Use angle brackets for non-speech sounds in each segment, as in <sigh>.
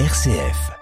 RCF.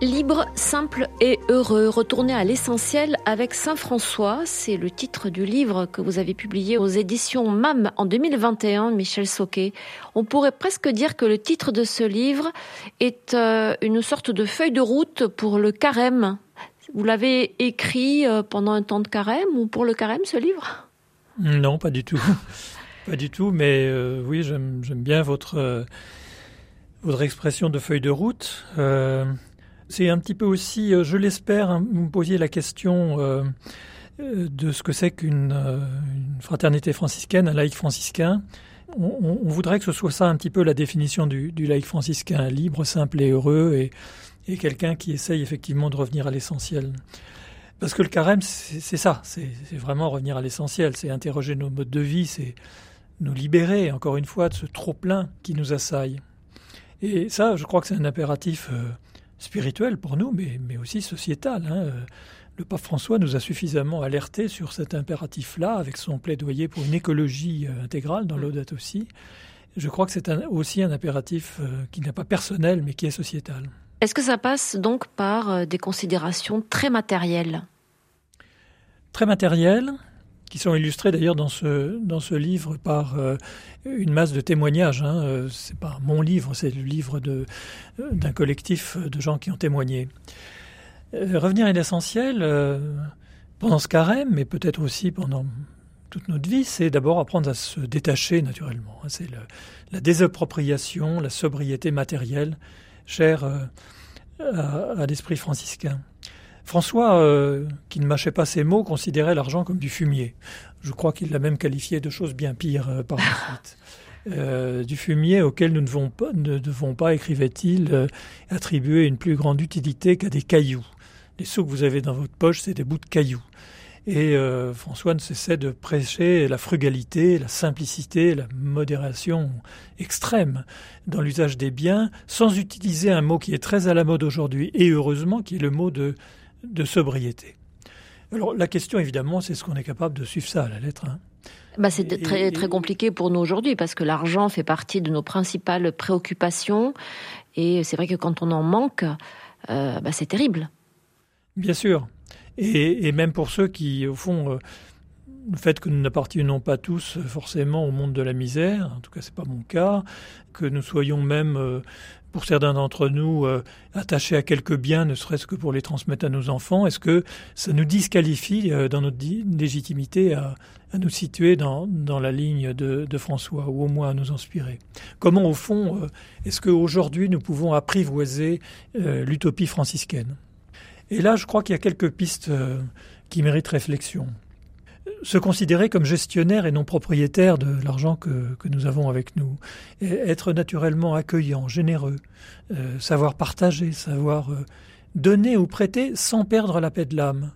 Libre, simple et heureux, retourner à l'essentiel avec Saint François, c'est le titre du livre que vous avez publié aux éditions MAM en 2021, Michel Soquet. On pourrait presque dire que le titre de ce livre est euh, une sorte de feuille de route pour le carême. Vous l'avez écrit euh, pendant un temps de carême ou pour le carême ce livre? Non, pas du tout. <laughs> pas du tout, mais euh, oui, j'aime bien votre, votre expression de feuille de route. C'est un petit peu aussi, euh, je l'espère, hein, vous me posiez la question euh, euh, de ce que c'est qu'une fraternité franciscaine, un laïc franciscain. On, voudrait que ce soit ça un petit peu la définition du, laïc franciscain, libre, simple et heureux, et quelqu'un qui essaye effectivement de revenir à l'essentiel. Parce que le carême, c'est ça, c'est vraiment revenir à l'essentiel, c'est interroger nos modes de vie, c'est nous libérer, encore une fois, de ce trop-plein qui nous assaille. Et ça, je crois que c'est un impératif spirituel pour nous, mais, mais aussi sociétal. Hein. Le pape François nous a suffisamment alertés sur cet impératif-là, avec son plaidoyer pour une écologie euh, intégrale dans l'Audate aussi. Je crois que c'est aussi un impératif euh, qui n'est pas personnel, mais qui est sociétal. Est-ce que ça passe donc par euh, des considérations très matérielles? Très matérielles, qui sont illustrés d'ailleurs dans ce, dans ce livre par euh, une masse de témoignages. Hein. Euh, c'est pas mon livre, c'est le livre de, d'un collectif de gens qui ont témoigné. Euh, revenir à l'essentiel, pendant ce carême, mais peut-être aussi pendant toute notre vie, c'est d'abord apprendre à se détacher naturellement. Hein. C'est la désappropriation, la sobriété matérielle, chère à l'esprit franciscain. François, euh, qui ne mâchait pas ses mots, considérait l'argent comme du fumier. Je crois qu'il l'a même qualifié de choses bien pires euh, par la suite. <laughs> Euh, du fumier auquel nous ne devons pas, ne devons pas écrivait-il, attribuer une plus grande utilité qu'à des cailloux. Les sous que vous avez dans votre poche, c'est des bouts de cailloux. Et François ne cessait de prêcher la frugalité, la simplicité, la modération extrême dans l'usage des biens, sans utiliser un mot qui est très à la mode aujourd'hui, et heureusement, qui est le mot de de sobriété. Alors la question évidemment, c'est ce qu'on est capable de suivre ça à la lettre. Hein. Bah, c'est très, très compliqué pour nous aujourd'hui parce que l'argent fait partie de nos principales préoccupations et c'est vrai que quand on en manque, euh, bah, c'est terrible. Bien sûr. Et, même pour ceux qui, au fond, euh, le fait que nous n'appartenons pas tous forcément au monde de la misère, en tout cas c'est pas mon cas, que nous soyons même euh, pour certains d'entre nous euh, attachés à quelques biens, ne serait-ce que pour les transmettre à nos enfants, est-ce que ça nous disqualifie euh, dans notre légitimité à, nous situer dans, la ligne de, François, ou au moins à nous inspirer? Comment, au fond, est-ce qu'aujourd'hui nous pouvons apprivoiser l'utopie franciscaine? Et là, je crois qu'il y a quelques pistes qui méritent réflexion se considérer comme gestionnaire et non propriétaire de l'argent que, nous avons avec nous, être naturellement accueillant, généreux, euh, savoir partager, savoir euh, donner ou prêter sans perdre la paix de l'âme.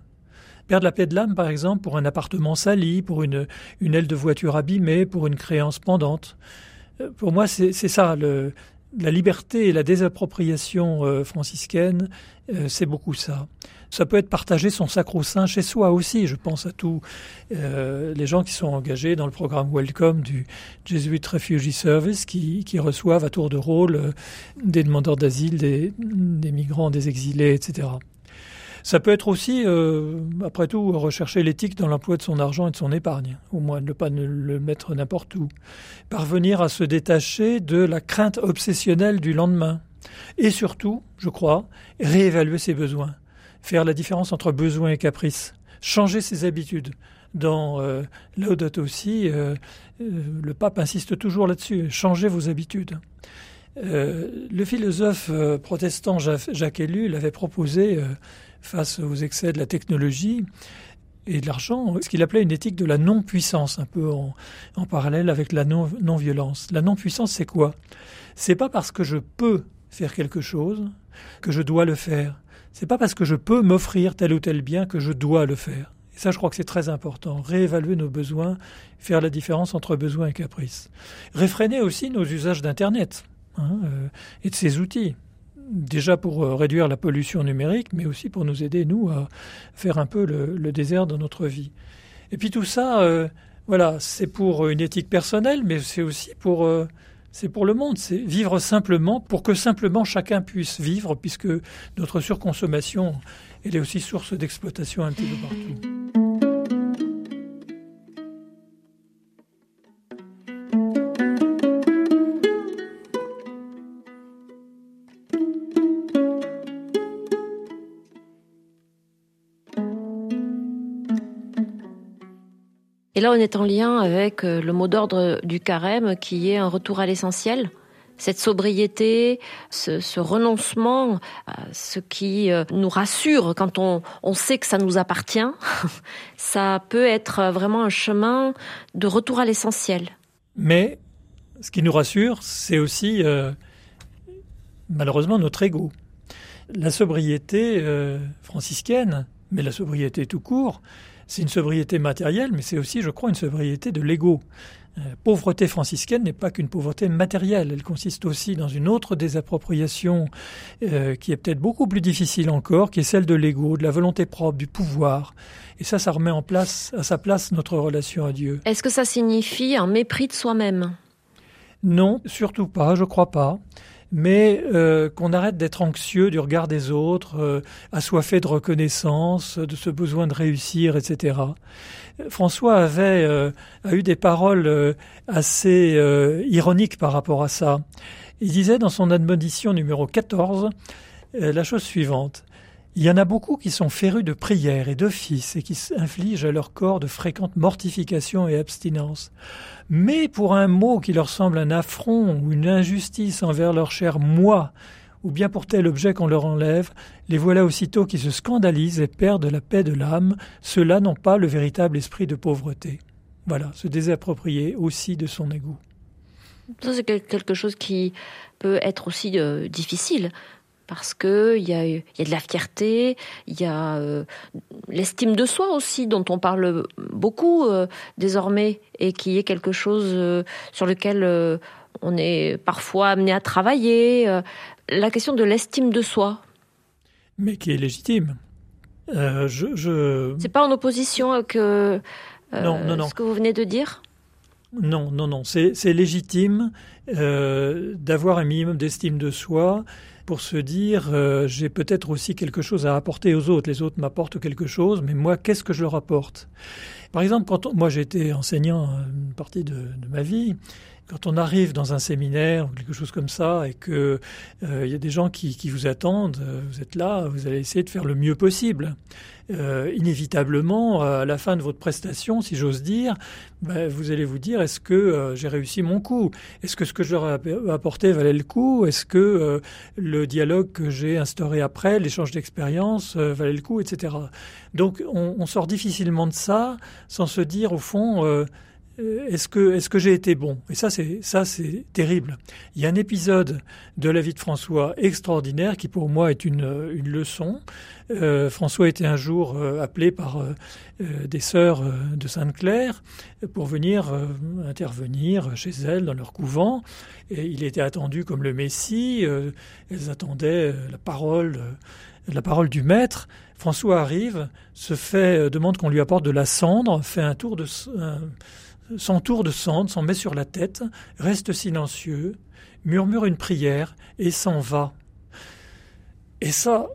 Perdre la paix de l'âme, par exemple, pour un appartement sali, pour une, une aile de voiture abîmée, pour une créance pendante. Euh, pour moi, c'est ça, la liberté et la désappropriation franciscaine, c'est beaucoup ça ça peut être partagé son sacro-saint chez soi aussi. Je pense à tous euh, les gens qui sont engagés dans le programme Welcome du Jesuit Refugee Service qui, reçoivent à tour de rôle euh, des demandeurs d'asile, des, migrants, des exilés, etc. Ça peut être aussi, euh, après tout, rechercher l'éthique dans l'emploi de son argent et de son épargne, au moins ne pas le mettre n'importe où. Parvenir à se détacher de la crainte obsessionnelle du lendemain. Et surtout, je crois, réévaluer ses besoins faire la différence entre besoin et caprice, changer ses habitudes. Dans euh, aussi, euh, euh, le pape insiste toujours là-dessus, changez vos habitudes. Le philosophe protestant Jacques Ellul avait proposé, face aux excès de la technologie et de l'argent, ce qu'il appelait une éthique de la non-puissance, un peu en, parallèle avec la non-violence. la non-puissance, c'est quoi? C'est pas parce que je peux faire quelque chose que je dois le faire. C'est pas parce que je peux m'offrir tel ou tel bien que je dois le faire. Et ça, je crois que c'est très important. Réévaluer nos besoins, faire la différence entre besoin et caprice. Réfréner aussi nos usages d'Internet hein, euh, et de ces outils. Déjà pour réduire la pollution numérique, mais aussi pour nous aider, nous, à faire un peu le, désert dans notre vie. Et puis tout ça, voilà, c'est pour une éthique personnelle, mais c'est aussi pour c'est pour le monde, c'est vivre simplement pour que simplement chacun puisse vivre, puisque notre surconsommation, elle est aussi source d'exploitation un petit peu partout. Et là, on est en lien avec euh, le mot d'ordre du carême qui est un retour à l'essentiel. Cette sobriété, ce, renoncement, ce qui euh, nous rassure quand on, sait que ça nous appartient, <laughs> ça peut être vraiment un chemin de retour à l'essentiel. Mais ce qui nous rassure, c'est aussi euh, malheureusement notre ego. La sobriété franciscaine, mais la sobriété tout court, c'est une sobriété matérielle, mais c'est aussi, je crois, une sobriété de l'ego. Euh, pauvreté franciscaine n'est pas qu'une pauvreté matérielle, elle consiste aussi dans une autre désappropriation euh, qui est peut-être beaucoup plus difficile encore, qui est celle de l'ego, de la volonté propre, du pouvoir. Et ça, ça remet en place, à sa place notre relation à Dieu. Est-ce que ça signifie un mépris de soi-même? Non, surtout pas, je crois pas mais euh, qu'on arrête d'être anxieux du regard des autres, euh, assoiffé de reconnaissance, de ce besoin de réussir, etc. François avait euh, a eu des paroles assez ironiques par rapport à ça. Il disait dans son admonition numéro 14 la chose suivante. Il y en a beaucoup qui sont férus de prières et d'offices et qui infligent à leur corps de fréquentes mortifications et abstinences. Mais pour un mot qui leur semble un affront ou une injustice envers leur cher moi, ou bien pour tel objet qu'on leur enlève, les voilà aussitôt qui se scandalisent et perdent la paix de l'âme. Ceux-là n'ont pas le véritable esprit de pauvreté. Voilà, se désapproprier aussi de son égout. Ça, c'est quelque chose qui peut être aussi euh, difficile parce que il y a, y a de la fierté, il y a euh, l'estime de soi aussi dont on parle beaucoup euh, désormais et qui est quelque chose euh, sur lequel on est parfois amené à travailler. la question de l'estime de soi. Mais qui est légitime. je, je... C'est pas en opposition avec non, non, non. ce que vous venez de dire? Non, non, non. C'est légitime d'avoir un minimum d'estime de soi pour se dire euh, j'ai peut-être aussi quelque chose à apporter aux autres. Les autres m'apportent quelque chose, mais moi, qu'est-ce que je leur apporte? Par exemple, quand moi j'ai été enseignant une partie de, ma vie, quand on arrive dans un séminaire ou quelque chose comme ça et que euh, il y a des gens qui, vous attendent, euh, vous êtes là, vous allez essayer de faire le mieux possible. Euh, inévitablement, à la fin de votre prestation, si j'ose dire, ben, vous allez vous dire est-ce que j'ai réussi mon coup? Est-ce que ce que je leur ai apporté valait le coup? Est-ce que le dialogue que j'ai instauré après, l'échange d'expérience, valait le coup, etc. Donc, on, sort difficilement de ça sans se dire au fond est-ce que, est-ce que j'ai été bon? Et ça, c'est, ça, c'est terrible. Il y a un épisode de la vie de François extraordinaire qui, pour moi, est une, une leçon. Euh, François était un jour euh, appelé par euh, des sœurs de Sainte-Claire pour venir intervenir chez elles dans leur couvent. Et il était attendu comme le Messie. elles attendaient la parole, la parole du Maître. François arrive, se fait demande qu'on lui apporte de la cendre, fait un tour de s'entoure de cendre, s'en met sur la tête, reste silencieux, murmure une prière et s'en va. Et ça,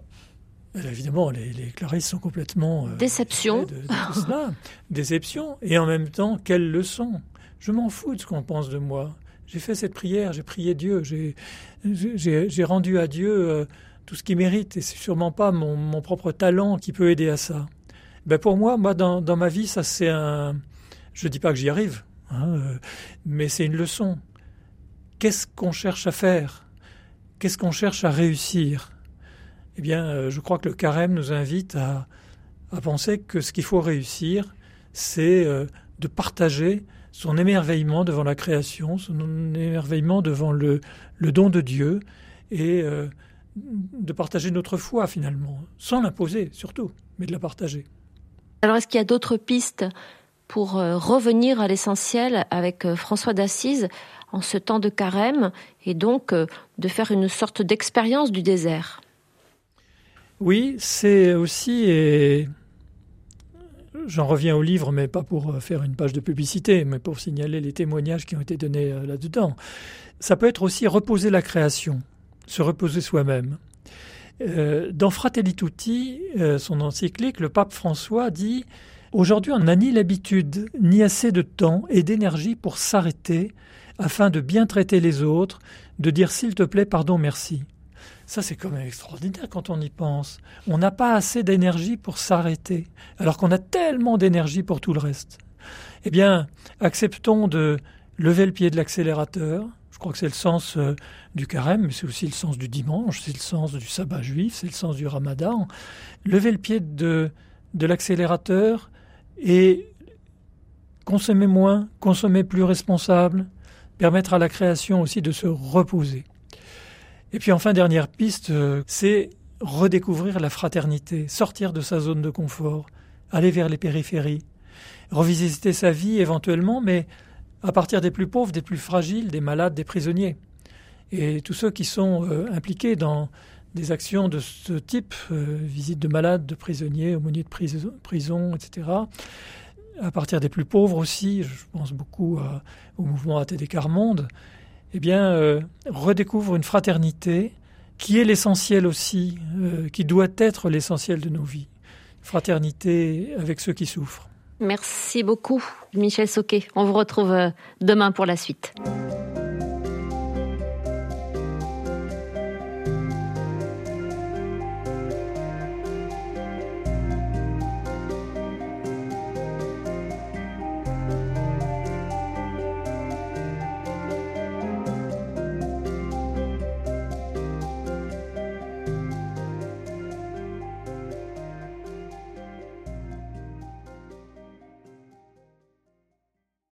évidemment, les, les clarisses sont complètement... Euh, Déception. De, tout cela. <laughs> Déception. Et en même temps, quelle leçon. Je m'en fous de ce qu'on pense de moi. J'ai fait cette prière, j'ai prié Dieu, j'ai rendu à Dieu euh, tout ce qu'il mérite. Et c'est sûrement pas mon, mon, propre talent qui peut aider à ça. Ben pour moi, moi dans, dans ma vie, ça c'est un, je ne dis pas que j'y arrive, hein, euh, mais c'est une leçon. Qu'est-ce qu'on cherche à faire? Qu'est-ce qu'on cherche à réussir? Eh bien, euh, je crois que le carême nous invite à, penser que ce qu'il faut réussir, c'est euh, de partager son émerveillement devant la création, son émerveillement devant le, le don de Dieu, et de partager notre foi finalement, sans l'imposer surtout, mais de la partager. Alors est-ce qu'il y a d'autres pistes pour euh, revenir à l'essentiel avec euh, François d'Assise en ce temps de carême et donc euh, de faire une sorte d'expérience du désert. Oui, c'est aussi, et j'en reviens au livre, mais pas pour faire une page de publicité, mais pour signaler les témoignages qui ont été donnés là-dedans. Ça peut être aussi reposer la création, se reposer soi-même. dans Fratelli Tutti, son encyclique, le pape François dit Aujourd'hui, on n'a ni l'habitude, ni assez de temps et d'énergie pour s'arrêter afin de bien traiter les autres, de dire s'il te plaît, pardon, merci. Ça, c'est quand même extraordinaire quand on y pense. On n'a pas assez d'énergie pour s'arrêter, alors qu'on a tellement d'énergie pour tout le reste. Eh bien, acceptons de lever le pied de l'accélérateur. Je crois que c'est le sens euh, du carême, mais c'est aussi le sens du dimanche, c'est le sens du sabbat juif, c'est le sens du ramadan. Lever le pied de, de l'accélérateur et consommer moins, consommer plus responsable, permettre à la création aussi de se reposer. Et puis enfin, dernière piste, euh, c'est redécouvrir la fraternité, sortir de sa zone de confort, aller vers les périphéries, revisiter sa vie éventuellement, mais à partir des plus pauvres, des plus fragiles, des malades, des prisonniers. Et tous ceux qui sont euh, impliqués dans des actions de ce type, euh, visite de malades, de prisonniers, aumôniers de prison, etc., à partir des plus pauvres aussi, je pense beaucoup au mouvement ATD Monde, eh bien, euh, redécouvre une fraternité qui est l'essentiel aussi, euh, qui doit être l'essentiel de nos vies. Fraternité avec ceux qui souffrent. Merci beaucoup, Michel Soquet. On vous retrouve euh, demain pour la suite.